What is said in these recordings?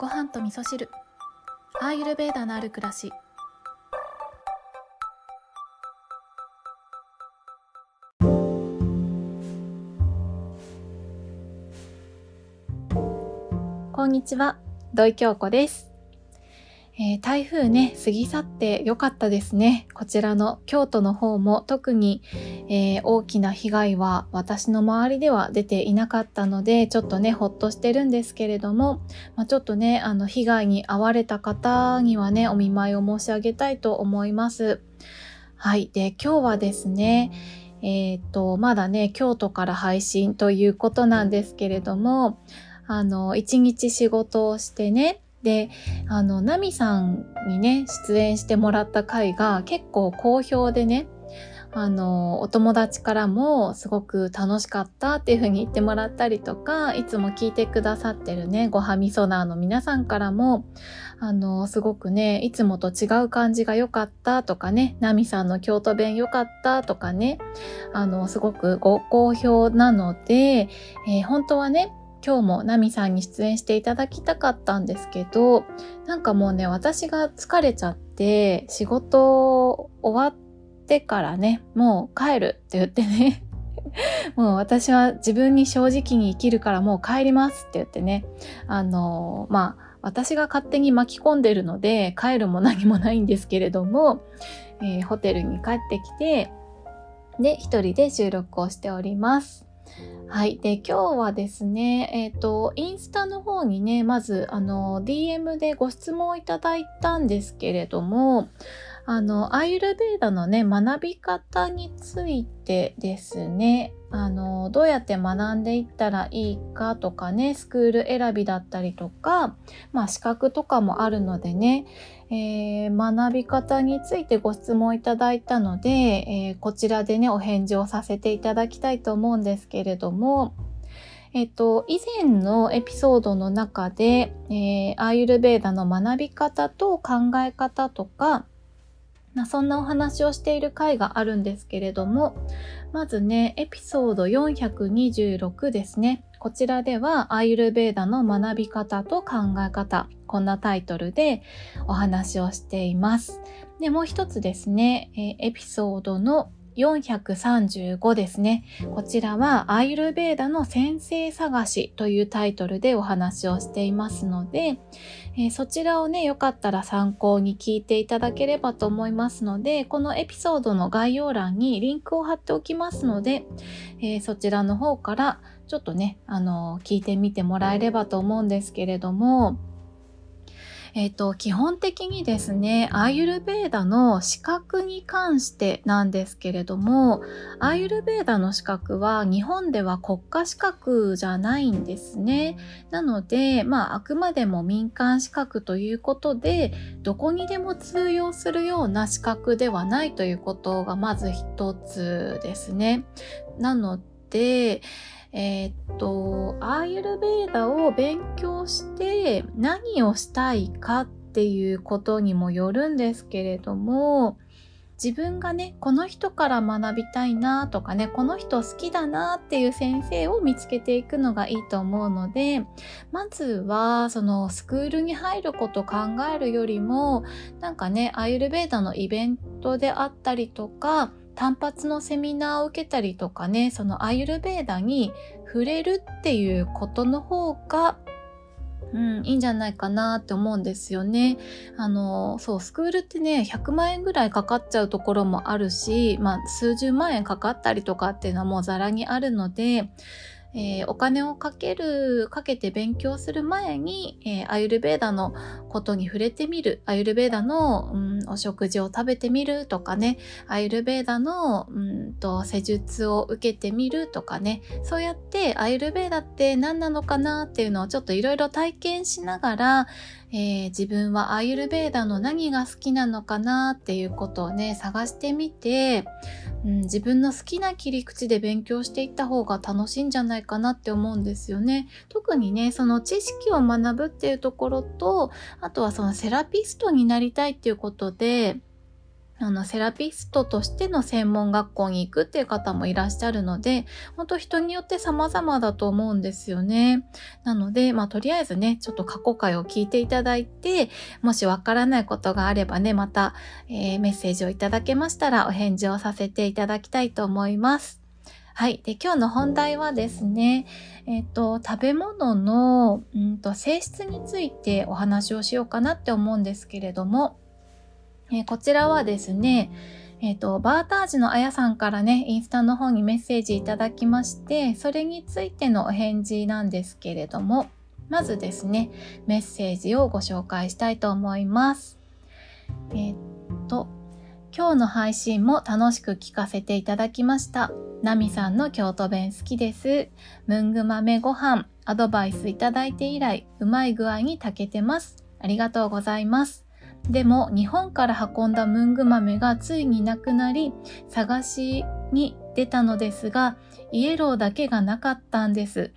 ご飯と味噌汁。アーユルベーダのある暮らし。こんにちは。土井京子です。えー、台風ね、過ぎ去ってよかったですね。こちらの京都の方も特に、えー、大きな被害は私の周りでは出ていなかったので、ちょっとね、ほっとしてるんですけれども、まあ、ちょっとね、あの、被害に遭われた方にはね、お見舞いを申し上げたいと思います。はい。で、今日はですね、えっ、と、まだね、京都から配信ということなんですけれども、あの、一日仕事をしてね、で、あの、ナミさんにね、出演してもらった回が結構好評でね、あの、お友達からもすごく楽しかったっていう風に言ってもらったりとか、いつも聞いてくださってるね、ごはみそナーの皆さんからも、あの、すごくね、いつもと違う感じが良かったとかね、ナミさんの京都弁良かったとかね、あの、すごくご好評なので、えー、本当はね、今日もナミさんに出演していただきたかったんですけど、なんかもうね、私が疲れちゃって、仕事終わってからね、もう帰るって言ってね、もう私は自分に正直に生きるからもう帰りますって言ってね、あのまあ、私が勝手に巻き込んでるので帰るも何もないんですけれども、えー、ホテルに帰ってきて、で、一人で収録をしております。はい。で、今日はですね、えっ、ー、と、インスタの方にね、まず、あの、DM でご質問いただいたんですけれども、あの、アイルベーダのね、学び方についてですね、あの、どうやって学んでいったらいいかとかね、スクール選びだったりとか、まあ資格とかもあるのでね、えー、学び方についてご質問いただいたので、えー、こちらでね、お返事をさせていただきたいと思うんですけれども、えっと、以前のエピソードの中で、えー、アーユルベーダの学び方と考え方とか、そんなお話をしている回があるんですけれども、まずね、エピソード426ですね。こちらでは、アイルベーダの学び方と考え方、こんなタイトルでお話をしています。で、もう一つですね、エピソードの435ですね。こちらはアイルベーダの先生探しというタイトルでお話をしていますので、えー、そちらをね、よかったら参考に聞いていただければと思いますので、このエピソードの概要欄にリンクを貼っておきますので、えー、そちらの方からちょっとね、あの聞いてみてもらえればと思うんですけれども、えっ、ー、と、基本的にですね、アーユルベーダの資格に関してなんですけれども、アーユルベーダの資格は日本では国家資格じゃないんですね。なので、まあ、あくまでも民間資格ということで、どこにでも通用するような資格ではないということがまず一つですね。なので、えー、っと、アーユルベーダを勉強して何をしたいかっていうことにもよるんですけれども、自分がね、この人から学びたいなとかね、この人好きだなっていう先生を見つけていくのがいいと思うので、まずは、そのスクールに入ること考えるよりも、なんかね、アーユルベーダのイベントであったりとか、単発のセミナーを受けたりとかね、そのアユルベーダに触れるっていうことの方がうん、いいんじゃないかなって思うんですよね。あの、そう、スクールってね、100万円ぐらいかかっちゃうところもあるし、まあ、数十万円かかったりとかっていうのはもうザラにあるので、えー、お金をかける、かけて勉強する前に、えー、アユルベーダのことに触れてみる、アユルベーダの、うん、お食事を食べてみるとかね、アユルベーダの、うんと、施術を受けてみるとかね、そうやってアユルベーダって何なのかなっていうのをちょっといろいろ体験しながら、えー、自分はアユルベーダの何が好きなのかなっていうことをね、探してみて、うん、自分の好きな切り口で勉強していった方が楽しいんじゃないかなって思うんですよね。特にね、その知識を学ぶっていうところと、あとはそのセラピストになりたいっていうことで、あの、セラピストとしての専門学校に行くっていう方もいらっしゃるので、本当人によって様々だと思うんですよね。なので、まあ、とりあえずね、ちょっと過去回を聞いていただいて、もしわからないことがあればね、また、えー、メッセージをいただけましたらお返事をさせていただきたいと思います。はい。で、今日の本題はですね、えっ、と、食べ物の、うんと、性質についてお話をしようかなって思うんですけれども、えー、こちらはですね、えっ、ー、と、バータージのあやさんからね、インスタの方にメッセージいただきまして、それについてのお返事なんですけれども、まずですね、メッセージをご紹介したいと思います。えっ、と、今日の配信も楽しく聞かせていただきました。ナミさんの京都弁好きです。ムング豆ご飯、アドバイスいただいて以来、うまい具合に炊けてます。ありがとうございます。でも日本から運んだムング豆がついになくなり探しに出たのですがイエローだけがなかったんです。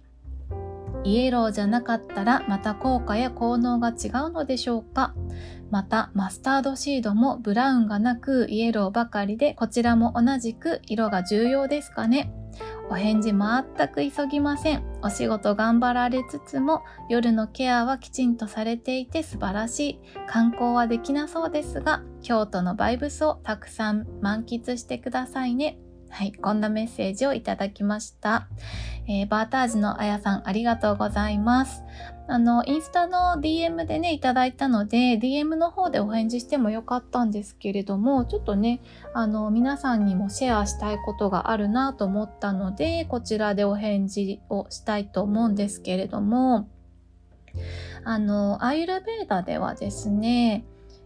イエローじゃなかったらまた効果や効能が違うのでしょうか。またマスタードシードもブラウンがなくイエローばかりでこちらも同じく色が重要ですかね。お返事全く急ぎません。お仕事頑張られつつも夜のケアはきちんとされていて素晴らしい。観光はできなそうですが、京都のバイブスをたくさん満喫してくださいね。はい、こんなメッセージをいただきました。えー、バータージのあやさん、ありがとうございます。あの、インスタの DM でね、いただいたので、DM の方でお返事してもよかったんですけれども、ちょっとね、あの、皆さんにもシェアしたいことがあるなと思ったので、こちらでお返事をしたいと思うんですけれども、あの、アイルベーダではですね、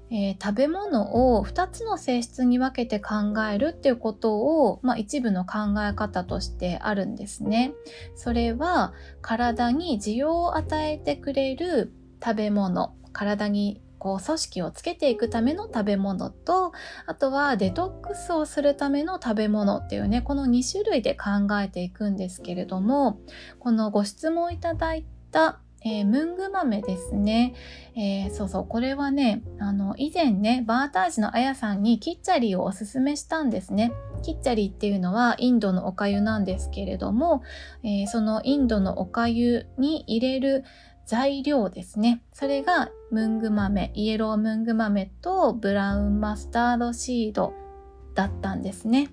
えー、食べ物を2つの性質に分けて考えるっていうことを、まあ、一部の考え方としてあるんですね。それは体に需要を与えてくれる食べ物体にこう組織をつけていくための食べ物とあとはデトックスをするための食べ物っていうねこの2種類で考えていくんですけれどもこのご質問いただいたえー、ムング豆ですね、えー、そうそう、これはね、あの、以前ね、バータージのあやさんにキッチャリーをおすすめしたんですね。キッチャリーっていうのはインドのお粥なんですけれども、えー、そのインドのお粥に入れる材料ですね。それがムング豆、イエロームング豆とブラウンマスタードシードだったんですね。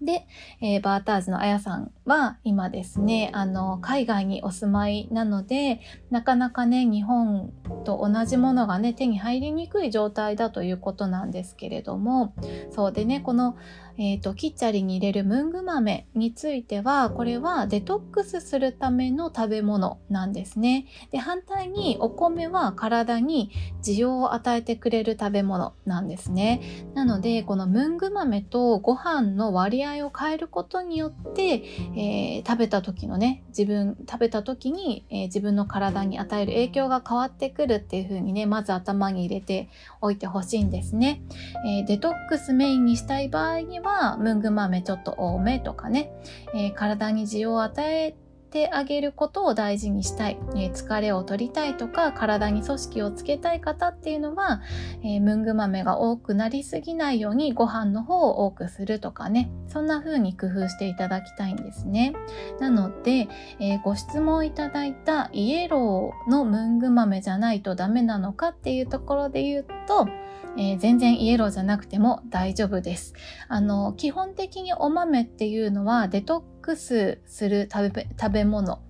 で、えー、バーターズのあやさんは今ですね、あの、海外にお住まいなので、なかなかね、日本と同じものがね、手に入りにくい状態だということなんですけれども、そうでね、この、えっ、ー、と、キッチャリに入れるムング豆については、これはデトックスするための食べ物なんですね。で、反対にお米は体に需要を与えてくれる食べ物なんですね。なので、このムング豆とご飯の割合を変えることによって、えー、食べた時のね、自分、食べた時に、えー、自分の体に与える影響が変わってくるっていう風にね、まず頭に入れておいてほしいんですね。えデトックスメインにしたい場合には、はムング豆ちょっと多めとかね、えー、体に需要を与えてあげることを大事にしたい、えー、疲れを取りたいとか体に組織をつけたい方っていうのは、えー、ムング豆が多くなりすぎないようにご飯の方を多くするとかね。そんな風に工夫していただきたいんですね。なので、えー、ご質問いただいたイエローのムング豆じゃないとダメなのかっていうところで言うとえー、全然イエローじゃなくても大丈夫です。あの、基本的にお豆っていうのはデトックスする食べ食べ物。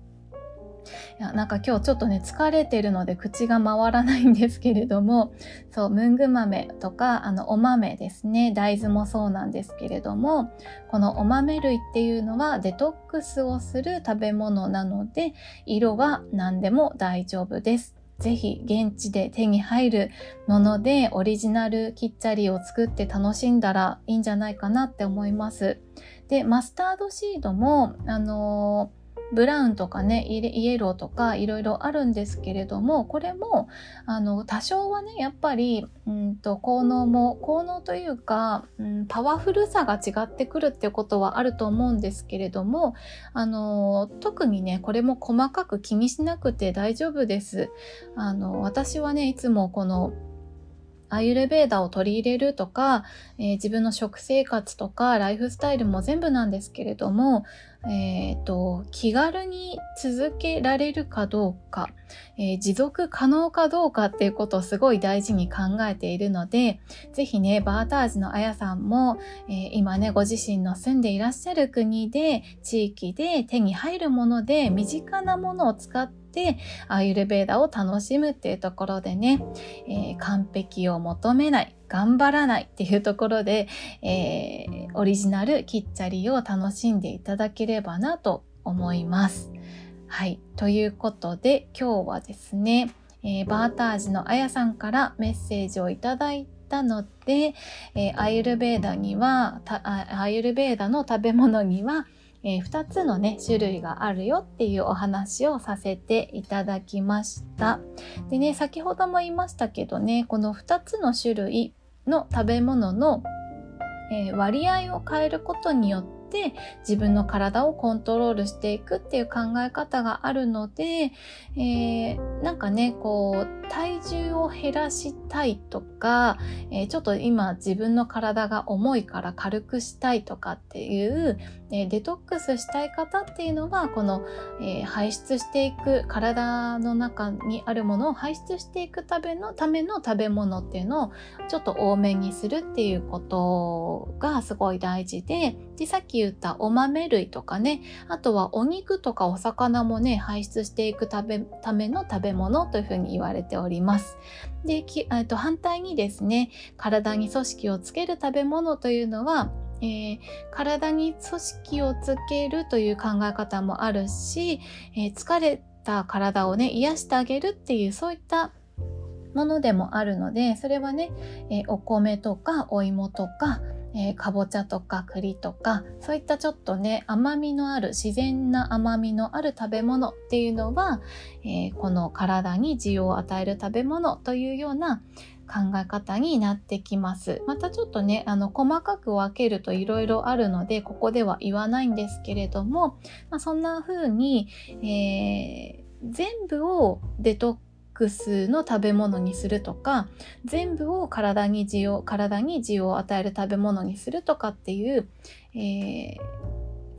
いやなんか今日ちょっとね疲れてるので口が回らないんですけれどもそうムング豆とかあのお豆ですね大豆もそうなんですけれどもこのお豆類っていうのはデトックスをする食べ物なので色は何でも大丈夫ですぜひ現地で手に入るものでオリジナルキッチャリを作って楽しんだらいいんじゃないかなって思います。で、マスタードシードも、あのーブラウンとかねイエローとかいろいろあるんですけれどもこれもあの多少はねやっぱりうんと効能も効能というか、うん、パワフルさが違ってくるってことはあると思うんですけれどもあの特にねこれも細かく気にしなくて大丈夫です。あの私はねいつもこのアイルベーダを取り入れるとか、えー、自分の食生活とかライフスタイルも全部なんですけれども、えーと、気軽に続けられるかどうか、えー、持続可能かどうかっていうことをすごい大事に考えているので、ぜひね、バータージのあやさんも、えー、今ね、ご自身の住んでいらっしゃる国で、地域で手に入るもので、身近なものを使って、アーユルベーダを楽しむっていうところでね、えー、完璧を求めない、頑張らないっていうところで、えー、オリジナルキッチャリを楽しんでいただければなと思います。はい。ということで今日はですね、えー、バータージのあやさんからメッセージをいただいたので、えー、アイルベーダにはアイルベーダの食べ物には、えー、2つのね種類があるよっていうお話をさせていただきました。でね先ほども言いましたけどねこの2つの種類の食べ物の、えー、割合を変えることによってっ自分の体をコントロールしていくっていう考え方があるので、えー、なんかねこう体重を減らしたいとか、えー、ちょっと今自分の体が重いから軽くしたいとかっていう、え、デトックスしたい方っていうのはこの、え排出していく体の中にあるものを排出していくためのための食べ物っていうのをちょっと多めにするっていうことがすごい大事ででさっき言ったお豆類とかね、あとはお肉とかお魚もね、排出していくための食べ物というふうに言われております。で、と反対にですね、体に組織をつける食べ物というのは、えー、体に組織をつけるという考え方もあるし、えー、疲れた体をね、癒してあげるっていうそういったものでもあるので、それはね、えー、お米とかお芋とか、え、かぼちゃとか栗とかそういったちょっとね甘みのある自然な甘みのある食べ物っていうのは、え、この体に需要を与える食べ物というような考え方になってきます。またちょっとね、あの、細かく分けると色々あるので、ここでは言わないんですけれども、まあ、そんな風に、えー、全部をデトックスの食べ物にするとか全部を体に需要体に需要を与える食べ物にするとかっていう、えー、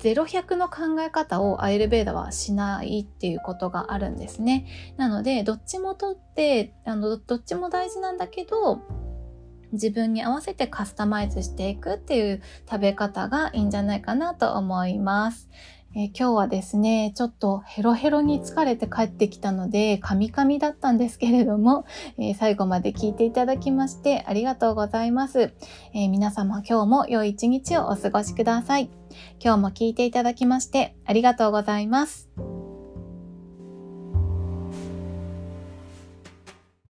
0100の考え方をアイルベーダはしないっていうことがあるんですね。なのでどっちもとってあのどっちも大事なんだけど自分に合わせてカスタマイズしていくっていう食べ方がいいんじゃないかなと思います。えー、今日はですね、ちょっとヘロヘロに疲れて帰ってきたので、カミカミだったんですけれども、えー、最後まで聞いていただきましてありがとうございます。えー、皆様今日も良い一日をお過ごしください。今日も聞いていただきましてありがとうございます。